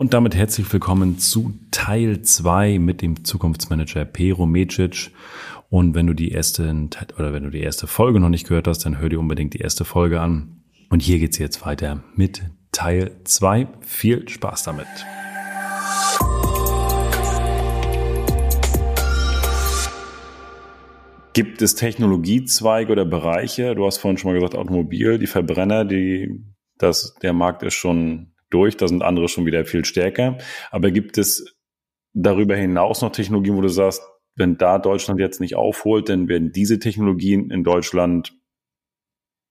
Und damit herzlich willkommen zu Teil 2 mit dem Zukunftsmanager Pero Mecic. Und wenn du die erste oder wenn du die erste Folge noch nicht gehört hast, dann hör dir unbedingt die erste Folge an. Und hier geht's jetzt weiter mit Teil 2. Viel Spaß damit. Gibt es Technologiezweige oder Bereiche? Du hast vorhin schon mal gesagt, Automobil, die Verbrenner, die, das, der Markt ist schon durch, da sind andere schon wieder viel stärker. Aber gibt es darüber hinaus noch Technologien, wo du sagst, wenn da Deutschland jetzt nicht aufholt, dann werden diese Technologien in Deutschland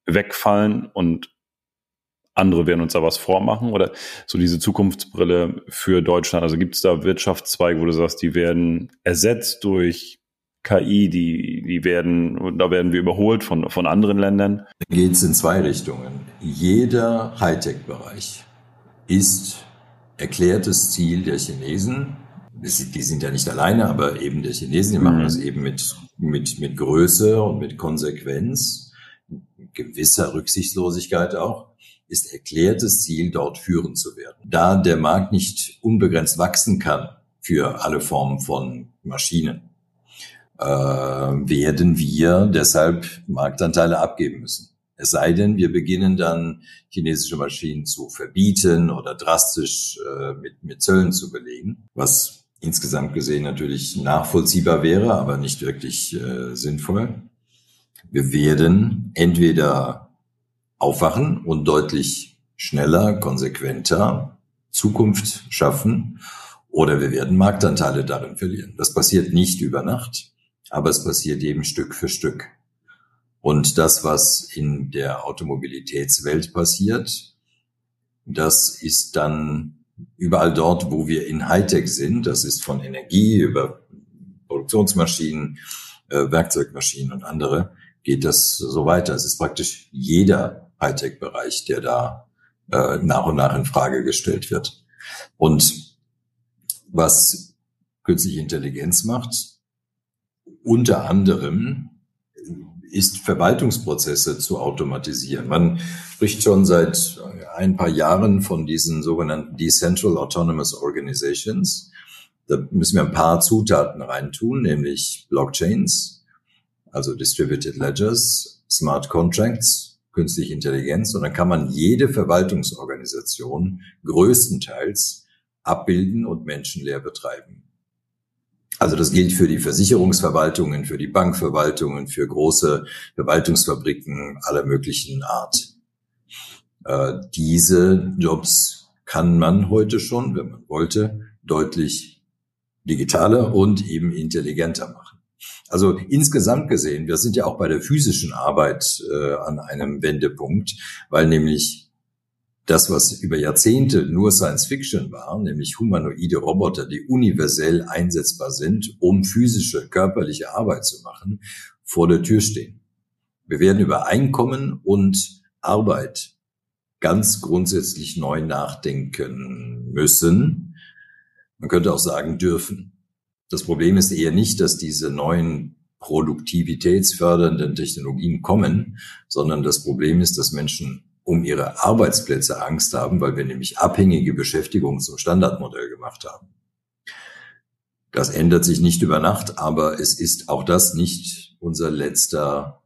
wegfallen und andere werden uns da was vormachen oder so diese Zukunftsbrille für Deutschland? Also gibt es da Wirtschaftszweige, wo du sagst, die werden ersetzt durch KI, die, die werden, da werden wir überholt von, von anderen Ländern? Geht es in zwei Richtungen. Jeder Hightech-Bereich ist erklärtes Ziel der Chinesen. Die sind ja nicht alleine, aber eben der Chinesen, die machen mhm. das eben mit, mit, mit Größe und mit Konsequenz, gewisser Rücksichtslosigkeit auch, ist erklärtes Ziel, dort führend zu werden. Da der Markt nicht unbegrenzt wachsen kann für alle Formen von Maschinen, äh, werden wir deshalb Marktanteile abgeben müssen. Es sei denn, wir beginnen dann chinesische Maschinen zu verbieten oder drastisch äh, mit, mit Zöllen zu belegen, was insgesamt gesehen natürlich nachvollziehbar wäre, aber nicht wirklich äh, sinnvoll. Wir werden entweder aufwachen und deutlich schneller, konsequenter Zukunft schaffen oder wir werden Marktanteile darin verlieren. Das passiert nicht über Nacht, aber es passiert eben Stück für Stück. Und das, was in der Automobilitätswelt passiert, das ist dann überall dort, wo wir in Hightech sind. Das ist von Energie über Produktionsmaschinen, äh, Werkzeugmaschinen und andere, geht das so weiter. Es ist praktisch jeder Hightech-Bereich, der da äh, nach und nach in Frage gestellt wird. Und was künstliche Intelligenz macht, unter anderem ist, Verwaltungsprozesse zu automatisieren. Man spricht schon seit ein paar Jahren von diesen sogenannten Decentral Autonomous Organizations. Da müssen wir ein paar Zutaten reintun, nämlich Blockchains, also Distributed Ledgers, Smart Contracts, künstliche Intelligenz. Und dann kann man jede Verwaltungsorganisation größtenteils abbilden und menschenleer betreiben. Also das gilt für die Versicherungsverwaltungen, für die Bankverwaltungen, für große Verwaltungsfabriken aller möglichen Art. Äh, diese Jobs kann man heute schon, wenn man wollte, deutlich digitaler und eben intelligenter machen. Also insgesamt gesehen, wir sind ja auch bei der physischen Arbeit äh, an einem Wendepunkt, weil nämlich das, was über Jahrzehnte nur Science Fiction war, nämlich humanoide Roboter, die universell einsetzbar sind, um physische, körperliche Arbeit zu machen, vor der Tür stehen. Wir werden über Einkommen und Arbeit ganz grundsätzlich neu nachdenken müssen. Man könnte auch sagen dürfen. Das Problem ist eher nicht, dass diese neuen produktivitätsfördernden Technologien kommen, sondern das Problem ist, dass Menschen um ihre Arbeitsplätze Angst haben, weil wir nämlich abhängige Beschäftigung zum Standardmodell gemacht haben. Das ändert sich nicht über Nacht, aber es ist auch das nicht unser letzter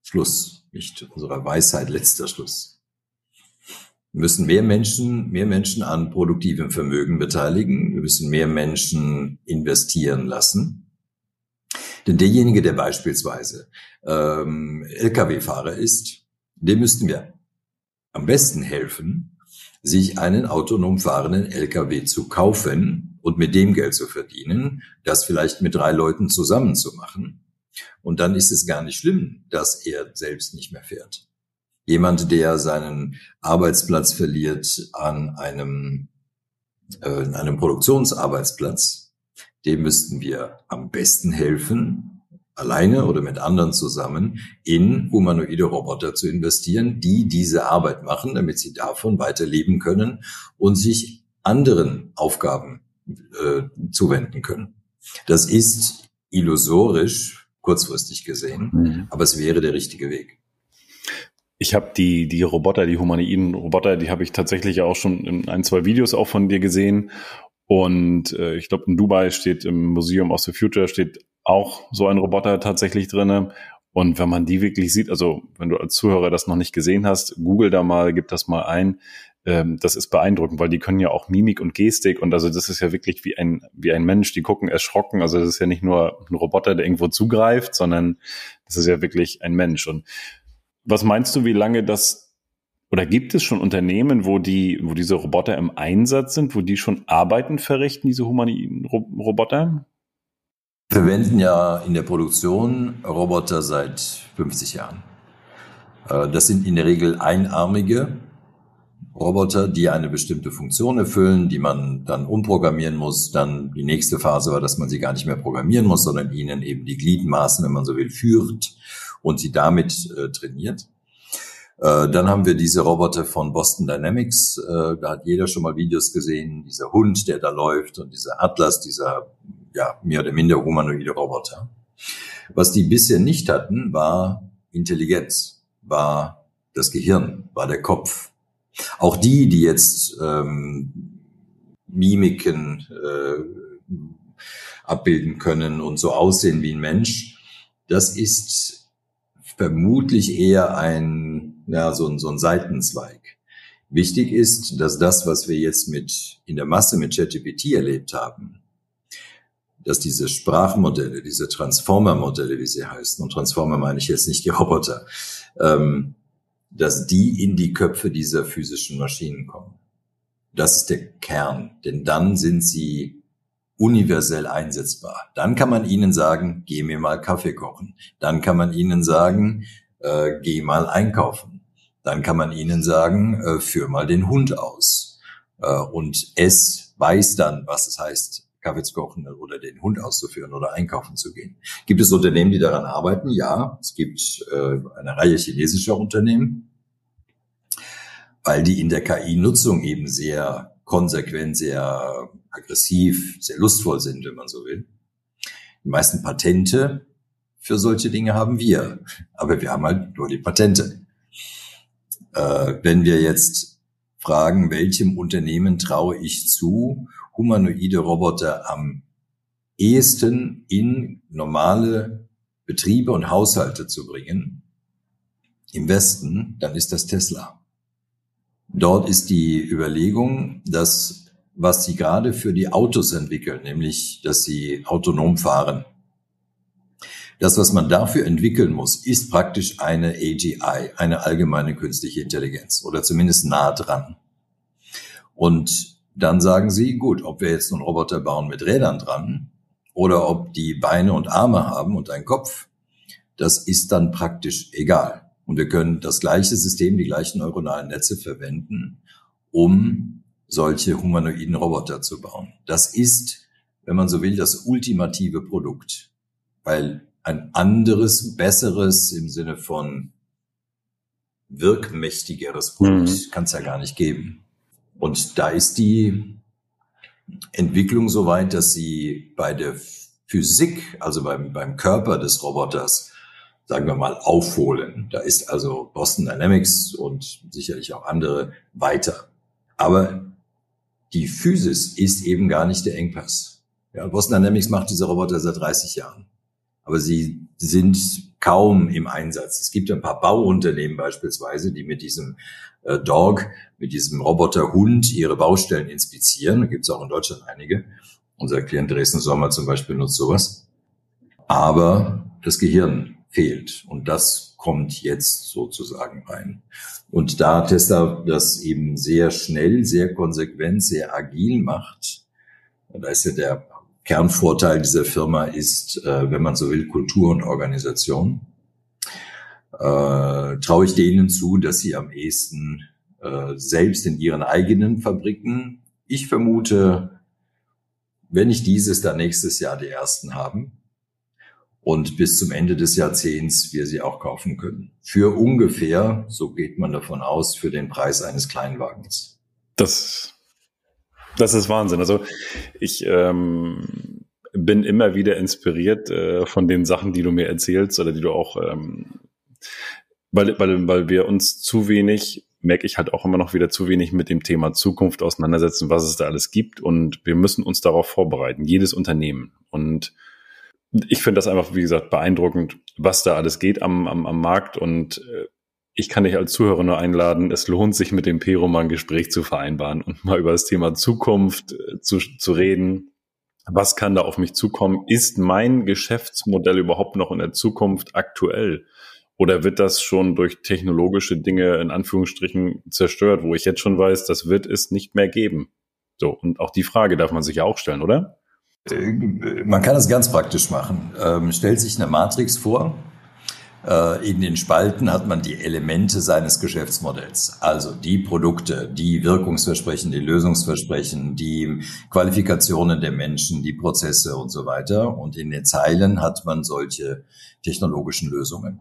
Schluss, nicht unserer Weisheit letzter Schluss. Wir müssen mehr Menschen, mehr Menschen an produktivem Vermögen beteiligen. Wir müssen mehr Menschen investieren lassen. Denn derjenige, der beispielsweise ähm, Lkw-Fahrer ist, dem müssten wir am besten helfen, sich einen autonom fahrenden LKW zu kaufen und mit dem Geld zu verdienen, das vielleicht mit drei Leuten zusammen zu machen. Und dann ist es gar nicht schlimm, dass er selbst nicht mehr fährt. Jemand, der seinen Arbeitsplatz verliert an einem, äh, einem Produktionsarbeitsplatz, dem müssten wir am besten helfen, alleine oder mit anderen zusammen in humanoide Roboter zu investieren, die diese Arbeit machen, damit sie davon weiterleben können und sich anderen Aufgaben äh, zuwenden können. Das ist illusorisch, kurzfristig gesehen, mhm. aber es wäre der richtige Weg. Ich habe die, die Roboter, die humanoiden Roboter, die habe ich tatsächlich auch schon in ein, zwei Videos auch von dir gesehen. Und äh, ich glaube, in Dubai steht im Museum of the Future steht auch so ein Roboter tatsächlich drinne. Und wenn man die wirklich sieht, also wenn du als Zuhörer das noch nicht gesehen hast, google da mal, gib das mal ein. Ähm, das ist beeindruckend, weil die können ja auch Mimik und Gestik und also das ist ja wirklich wie ein, wie ein Mensch, die gucken erschrocken. Also das ist ja nicht nur ein Roboter, der irgendwo zugreift, sondern das ist ja wirklich ein Mensch. Und was meinst du, wie lange das oder gibt es schon Unternehmen, wo die, wo diese Roboter im Einsatz sind, wo die schon Arbeiten verrichten, diese humaniden Roboter? Verwenden ja in der Produktion Roboter seit 50 Jahren. Äh, das sind in der Regel einarmige Roboter, die eine bestimmte Funktion erfüllen, die man dann umprogrammieren muss. Dann die nächste Phase war, dass man sie gar nicht mehr programmieren muss, sondern ihnen eben die Gliedmaßen, wenn man so will, führt und sie damit äh, trainiert. Äh, dann haben wir diese Roboter von Boston Dynamics. Da hat jeder schon mal Videos gesehen. Dieser Hund, der da läuft und dieser Atlas, dieser ja, mehr oder minder humanoide Roboter. Was die bisher nicht hatten, war Intelligenz, war das Gehirn, war der Kopf. Auch die, die jetzt ähm, Mimiken äh, abbilden können und so aussehen wie ein Mensch, das ist vermutlich eher ein, ja, so ein, so ein Seitenzweig. Wichtig ist, dass das, was wir jetzt mit, in der Masse mit ChatGPT erlebt haben, dass diese Sprachmodelle, diese Transformer-Modelle, wie sie heißen, und Transformer meine ich jetzt nicht die Roboter, ähm, dass die in die Köpfe dieser physischen Maschinen kommen. Das ist der Kern, denn dann sind sie universell einsetzbar. Dann kann man ihnen sagen, geh mir mal Kaffee kochen. Dann kann man ihnen sagen, äh, geh mal einkaufen. Dann kann man ihnen sagen, äh, führ mal den Hund aus. Äh, und es weiß dann, was es heißt, Kaffee zu kochen oder den Hund auszuführen oder einkaufen zu gehen. Gibt es Unternehmen, die daran arbeiten? Ja, es gibt äh, eine Reihe chinesischer Unternehmen, weil die in der KI-Nutzung eben sehr konsequent, sehr aggressiv, sehr lustvoll sind, wenn man so will. Die meisten Patente für solche Dinge haben wir, aber wir haben halt nur die Patente. Äh, wenn wir jetzt fragen, welchem Unternehmen traue ich zu, humanoide Roboter am ehesten in normale Betriebe und Haushalte zu bringen, im Westen, dann ist das Tesla. Dort ist die Überlegung, dass was sie gerade für die Autos entwickeln, nämlich dass sie autonom fahren. Das, was man dafür entwickeln muss, ist praktisch eine AGI, eine allgemeine künstliche Intelligenz oder zumindest nah dran. Und dann sagen sie, gut, ob wir jetzt einen Roboter bauen mit Rädern dran oder ob die Beine und Arme haben und einen Kopf, das ist dann praktisch egal. Und wir können das gleiche System, die gleichen neuronalen Netze verwenden, um solche humanoiden Roboter zu bauen. Das ist, wenn man so will, das ultimative Produkt, weil ein anderes, besseres im Sinne von wirkmächtigeres Produkt mhm. kann es ja gar nicht geben. Und da ist die Entwicklung so weit, dass sie bei der Physik, also beim, beim Körper des Roboters, sagen wir mal, aufholen. Da ist also Boston Dynamics und sicherlich auch andere weiter. Aber die Physis ist eben gar nicht der Engpass. Ja, Boston Dynamics macht diese Roboter seit 30 Jahren. Aber sie sind kaum im Einsatz. Es gibt ein paar Bauunternehmen beispielsweise, die mit diesem äh, Dog, mit diesem Roboterhund ihre Baustellen inspizieren. Da gibt es auch in Deutschland einige. Unser Klient Dresden Sommer zum Beispiel nutzt sowas. Aber das Gehirn fehlt und das kommt jetzt sozusagen rein. Und da Tesla das eben sehr schnell, sehr konsequent, sehr agil macht, da ist ja der Kernvorteil dieser Firma ist, äh, wenn man so will, Kultur und Organisation äh, traue ich denen zu, dass sie am ehesten äh, selbst in ihren eigenen Fabriken, ich vermute, wenn nicht dieses, dann nächstes Jahr die ersten haben und bis zum Ende des Jahrzehnts wir sie auch kaufen können. Für ungefähr, so geht man davon aus, für den Preis eines Kleinwagens. Das, das ist Wahnsinn. Also ich ähm, bin immer wieder inspiriert äh, von den Sachen, die du mir erzählst oder die du auch ähm, weil, weil, weil wir uns zu wenig, merke ich halt auch immer noch wieder zu wenig mit dem Thema Zukunft auseinandersetzen, was es da alles gibt. Und wir müssen uns darauf vorbereiten, jedes Unternehmen. Und ich finde das einfach, wie gesagt, beeindruckend, was da alles geht am, am, am Markt. Und äh, ich kann dich als Zuhörer nur einladen, es lohnt sich mit dem Pero mal ein Gespräch zu vereinbaren und mal über das Thema Zukunft äh, zu, zu reden. Was kann da auf mich zukommen? Ist mein Geschäftsmodell überhaupt noch in der Zukunft aktuell? Oder wird das schon durch technologische Dinge in Anführungsstrichen zerstört, wo ich jetzt schon weiß, das wird es nicht mehr geben? So, und auch die Frage darf man sich ja auch stellen, oder? Äh, man kann es ganz praktisch machen. Ähm, stellt sich eine Matrix vor. Äh, in den Spalten hat man die Elemente seines Geschäftsmodells. Also die Produkte, die Wirkungsversprechen, die Lösungsversprechen, die Qualifikationen der Menschen, die Prozesse und so weiter. Und in den Zeilen hat man solche technologischen Lösungen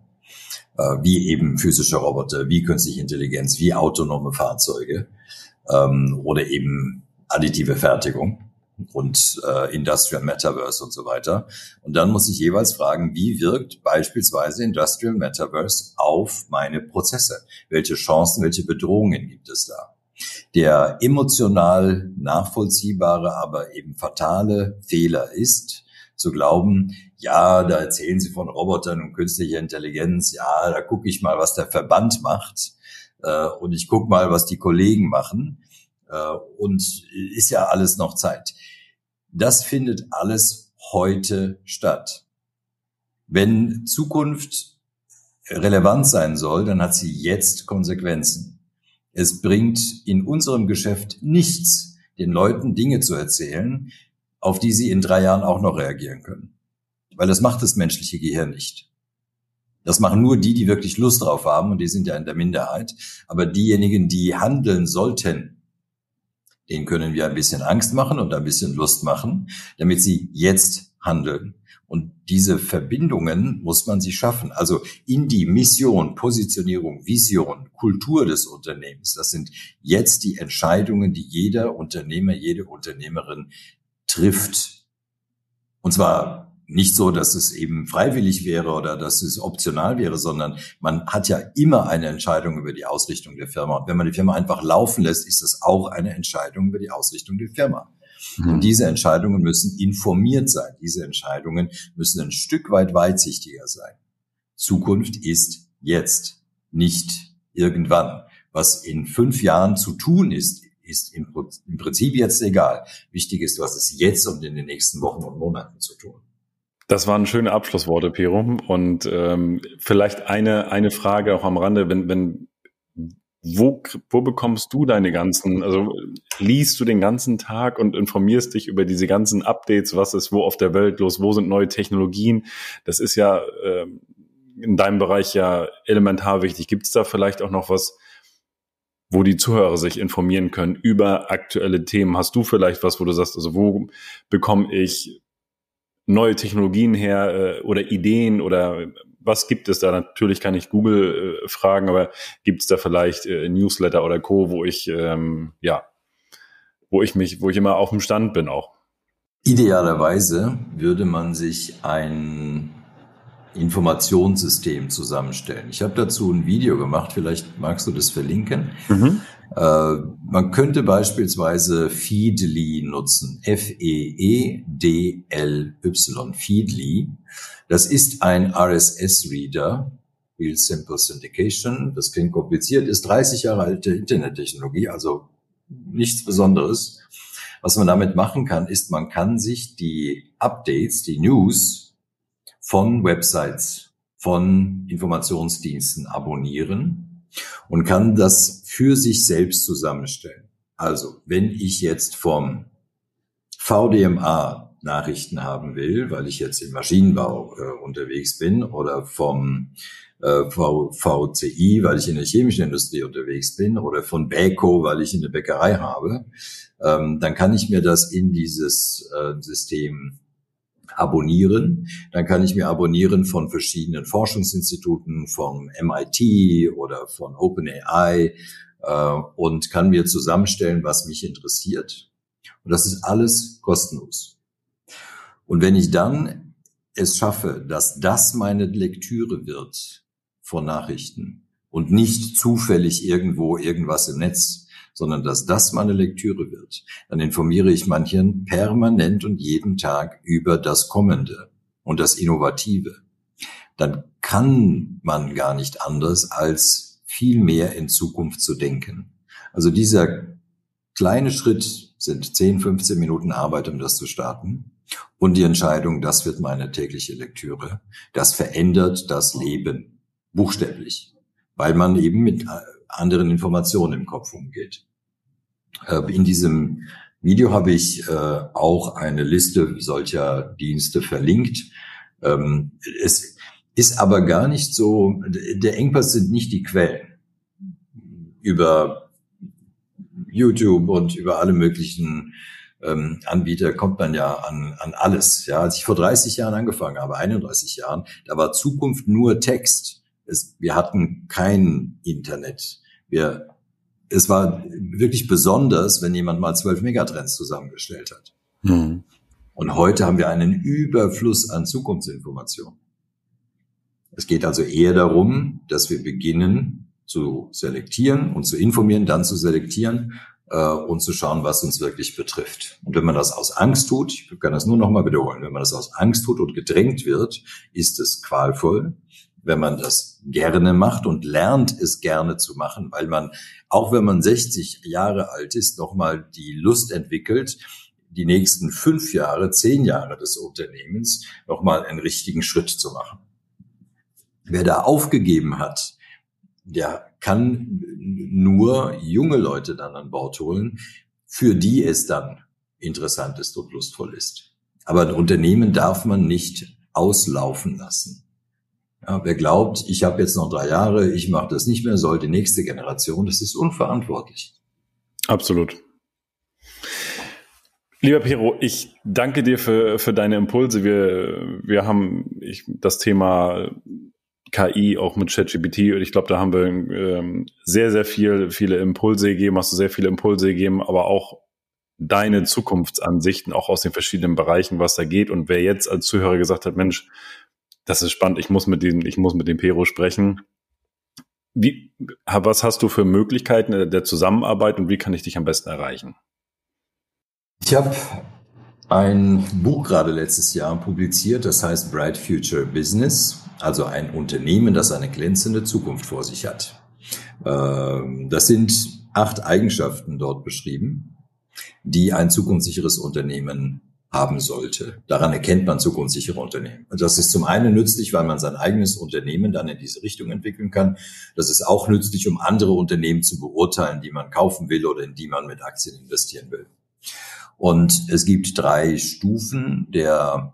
äh, wie eben physische Roboter, wie künstliche Intelligenz, wie autonome Fahrzeuge ähm, oder eben additive Fertigung und äh, Industrial Metaverse und so weiter. Und dann muss ich jeweils fragen, wie wirkt beispielsweise Industrial Metaverse auf meine Prozesse? Welche Chancen, welche Bedrohungen gibt es da? Der emotional nachvollziehbare, aber eben fatale Fehler ist, zu glauben, ja, da erzählen sie von Robotern und künstlicher Intelligenz, ja, da gucke ich mal, was der Verband macht äh, und ich gucke mal, was die Kollegen machen äh, und ist ja alles noch Zeit. Das findet alles heute statt. Wenn Zukunft relevant sein soll, dann hat sie jetzt Konsequenzen. Es bringt in unserem Geschäft nichts, den Leuten Dinge zu erzählen, auf die sie in drei Jahren auch noch reagieren können. Weil das macht das menschliche Gehirn nicht. Das machen nur die, die wirklich Lust drauf haben und die sind ja in der Minderheit. Aber diejenigen, die handeln sollten, denen können wir ein bisschen Angst machen und ein bisschen Lust machen, damit sie jetzt handeln. Und diese Verbindungen muss man sich schaffen. Also in die Mission, Positionierung, Vision, Kultur des Unternehmens. Das sind jetzt die Entscheidungen, die jeder Unternehmer, jede Unternehmerin trifft. Und zwar nicht so, dass es eben freiwillig wäre oder dass es optional wäre, sondern man hat ja immer eine Entscheidung über die Ausrichtung der Firma. Und wenn man die Firma einfach laufen lässt, ist es auch eine Entscheidung über die Ausrichtung der Firma. Mhm. Und diese Entscheidungen müssen informiert sein. Diese Entscheidungen müssen ein Stück weit weitsichtiger sein. Zukunft ist jetzt, nicht irgendwann. Was in fünf Jahren zu tun ist, ist im, Prinzip jetzt egal. Wichtig ist, was ist jetzt und in den nächsten Wochen und Monaten zu tun. Das waren schöne Abschlussworte, Perum. Und ähm, vielleicht eine, eine Frage auch am Rande, wenn, wenn wo, wo bekommst du deine ganzen, also liest du den ganzen Tag und informierst dich über diese ganzen Updates, was ist wo auf der Welt los, wo sind neue Technologien? Das ist ja äh, in deinem Bereich ja elementar wichtig. Gibt es da vielleicht auch noch was, wo die Zuhörer sich informieren können über aktuelle Themen. Hast du vielleicht was, wo du sagst, also wo bekomme ich neue Technologien her äh, oder Ideen oder was gibt es da? Natürlich kann ich Google äh, fragen, aber gibt es da vielleicht äh, Newsletter oder Co., wo ich ähm, ja, wo ich mich, wo ich immer auf dem Stand bin auch? Idealerweise würde man sich ein Informationssystem zusammenstellen. Ich habe dazu ein Video gemacht, vielleicht magst du das verlinken. Mhm. Äh, man könnte beispielsweise Feedly nutzen, F-E-E-D-L-Y, Feedly. Das ist ein RSS-Reader, Real Simple Syndication. Das klingt kompliziert, ist 30 Jahre alte Internettechnologie, also nichts Besonderes. Was man damit machen kann, ist, man kann sich die Updates, die News von Websites, von Informationsdiensten abonnieren und kann das für sich selbst zusammenstellen. Also, wenn ich jetzt vom VDMA Nachrichten haben will, weil ich jetzt im Maschinenbau äh, unterwegs bin oder vom äh, VCI, weil ich in der chemischen Industrie unterwegs bin oder von Beko, weil ich in der Bäckerei habe, ähm, dann kann ich mir das in dieses äh, System abonnieren. Dann kann ich mir abonnieren von verschiedenen Forschungsinstituten, vom MIT oder von OpenAI äh, und kann mir zusammenstellen, was mich interessiert. Und das ist alles kostenlos. Und wenn ich dann es schaffe, dass das meine Lektüre wird von Nachrichten und nicht zufällig irgendwo irgendwas im Netz, sondern dass das meine Lektüre wird, dann informiere ich manchen permanent und jeden Tag über das Kommende und das Innovative. Dann kann man gar nicht anders, als viel mehr in Zukunft zu denken. Also dieser kleine Schritt sind 10, 15 Minuten Arbeit, um das zu starten. Und die Entscheidung, das wird meine tägliche Lektüre. Das verändert das Leben buchstäblich, weil man eben mit äh, anderen Informationen im Kopf umgeht. Äh, in diesem Video habe ich äh, auch eine Liste solcher Dienste verlinkt. Ähm, es ist aber gar nicht so, der Engpass sind nicht die Quellen. Über YouTube und über alle möglichen ähm, Anbieter kommt man ja an, an alles. Ja, als ich vor 30 Jahren angefangen habe, 31 Jahren, da war Zukunft nur Text. Es, wir hatten kein Internet. Wir, es war wirklich besonders, wenn jemand mal zwölf Megatrends zusammengestellt hat. Mhm. Und heute haben wir einen Überfluss an Zukunftsinformationen. Es geht also eher darum, dass wir beginnen zu selektieren und zu informieren, dann zu selektieren äh, und zu schauen, was uns wirklich betrifft. Und wenn man das aus Angst tut, ich kann das nur noch mal wiederholen, wenn man das aus Angst tut und gedrängt wird, ist es qualvoll. Wenn man das gerne macht und lernt, es gerne zu machen, weil man, auch wenn man 60 Jahre alt ist, noch mal die Lust entwickelt, die nächsten fünf Jahre, zehn Jahre des Unternehmens noch mal einen richtigen Schritt zu machen. Wer da aufgegeben hat, der kann nur junge Leute dann an Bord holen, für die es dann interessant ist und lustvoll ist. Aber ein Unternehmen darf man nicht auslaufen lassen. Ja, wer glaubt, ich habe jetzt noch drei Jahre, ich mache das nicht mehr, soll die nächste Generation, das ist unverantwortlich. Absolut. Lieber Pero, ich danke dir für, für deine Impulse. Wir, wir haben ich, das Thema KI auch mit ChatGPT und ich glaube, da haben wir ähm, sehr, sehr viel, viele Impulse gegeben, hast du sehr viele Impulse gegeben, aber auch deine Zukunftsansichten auch aus den verschiedenen Bereichen, was da geht. Und wer jetzt als Zuhörer gesagt hat, Mensch, das ist spannend, ich muss mit dem, ich muss mit dem Pero sprechen. Wie, was hast du für Möglichkeiten der Zusammenarbeit und wie kann ich dich am besten erreichen? Ich habe ein Buch gerade letztes Jahr publiziert, das heißt Bright Future Business also ein Unternehmen, das eine glänzende Zukunft vor sich hat. Ähm, das sind acht Eigenschaften dort beschrieben, die ein zukunftssicheres Unternehmen haben sollte. Daran erkennt man zukunftssichere Unternehmen. Und das ist zum einen nützlich, weil man sein eigenes Unternehmen dann in diese Richtung entwickeln kann. Das ist auch nützlich, um andere Unternehmen zu beurteilen, die man kaufen will oder in die man mit Aktien investieren will. Und es gibt drei Stufen der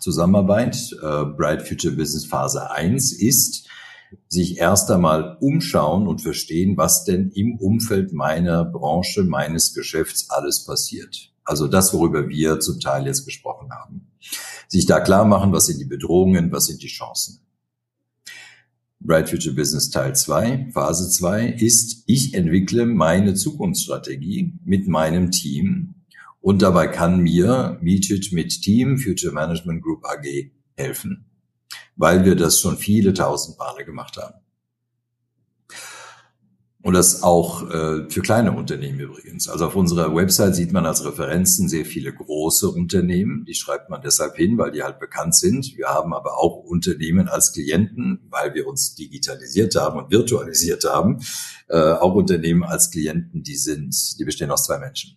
Zusammenarbeit, äh, Bright Future Business Phase 1 ist, sich erst einmal umschauen und verstehen, was denn im Umfeld meiner Branche, meines Geschäfts alles passiert. Also das, worüber wir zum Teil jetzt gesprochen haben. Sich da klar machen, was sind die Bedrohungen, was sind die Chancen. Bright Future Business Teil 2, Phase 2 ist, ich entwickle meine Zukunftsstrategie mit meinem Team und dabei kann mir Meet mit Team Future Management Group AG helfen, weil wir das schon viele tausend Male gemacht haben. Und das auch äh, für kleine Unternehmen übrigens. Also auf unserer Website sieht man als Referenzen sehr viele große Unternehmen. Die schreibt man deshalb hin, weil die halt bekannt sind. Wir haben aber auch Unternehmen als Klienten, weil wir uns digitalisiert haben und virtualisiert haben. Äh, auch Unternehmen als Klienten, die sind, die bestehen aus zwei Menschen.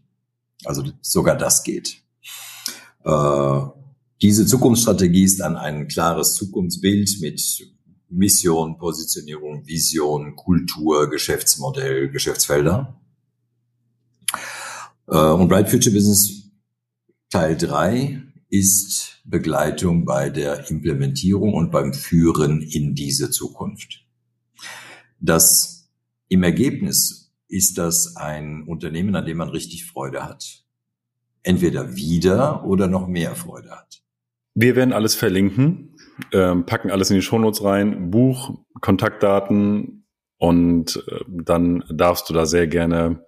Also sogar das geht. Äh, diese Zukunftsstrategie ist dann ein klares Zukunftsbild mit Mission, Positionierung, Vision, Kultur, Geschäftsmodell, Geschäftsfelder. Äh, und Bright Future Business Teil 3 ist Begleitung bei der Implementierung und beim Führen in diese Zukunft. Das im Ergebnis ist das ein Unternehmen, an dem man richtig Freude hat. Entweder wieder oder noch mehr Freude hat. Wir werden alles verlinken, ähm, packen alles in die Shownotes rein, Buch, Kontaktdaten und äh, dann darfst du da sehr gerne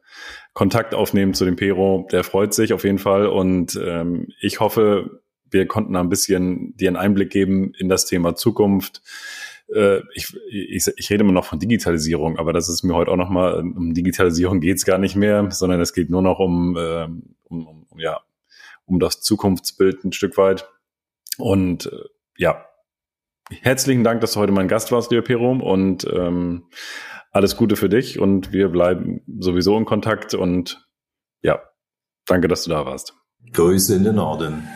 Kontakt aufnehmen zu dem Pero. Der freut sich auf jeden Fall und ähm, ich hoffe, wir konnten ein bisschen dir einen Einblick geben in das Thema Zukunft äh, ich, ich, ich rede immer noch von Digitalisierung, aber das ist mir heute auch nochmal, um Digitalisierung geht's gar nicht mehr, sondern es geht nur noch um, äh, um, um, ja, um das Zukunftsbild ein Stück weit. Und äh, ja, herzlichen Dank, dass du heute mein Gast warst, lieber Perum, und ähm, alles Gute für dich und wir bleiben sowieso in Kontakt und ja, danke, dass du da warst. Grüße in den Norden.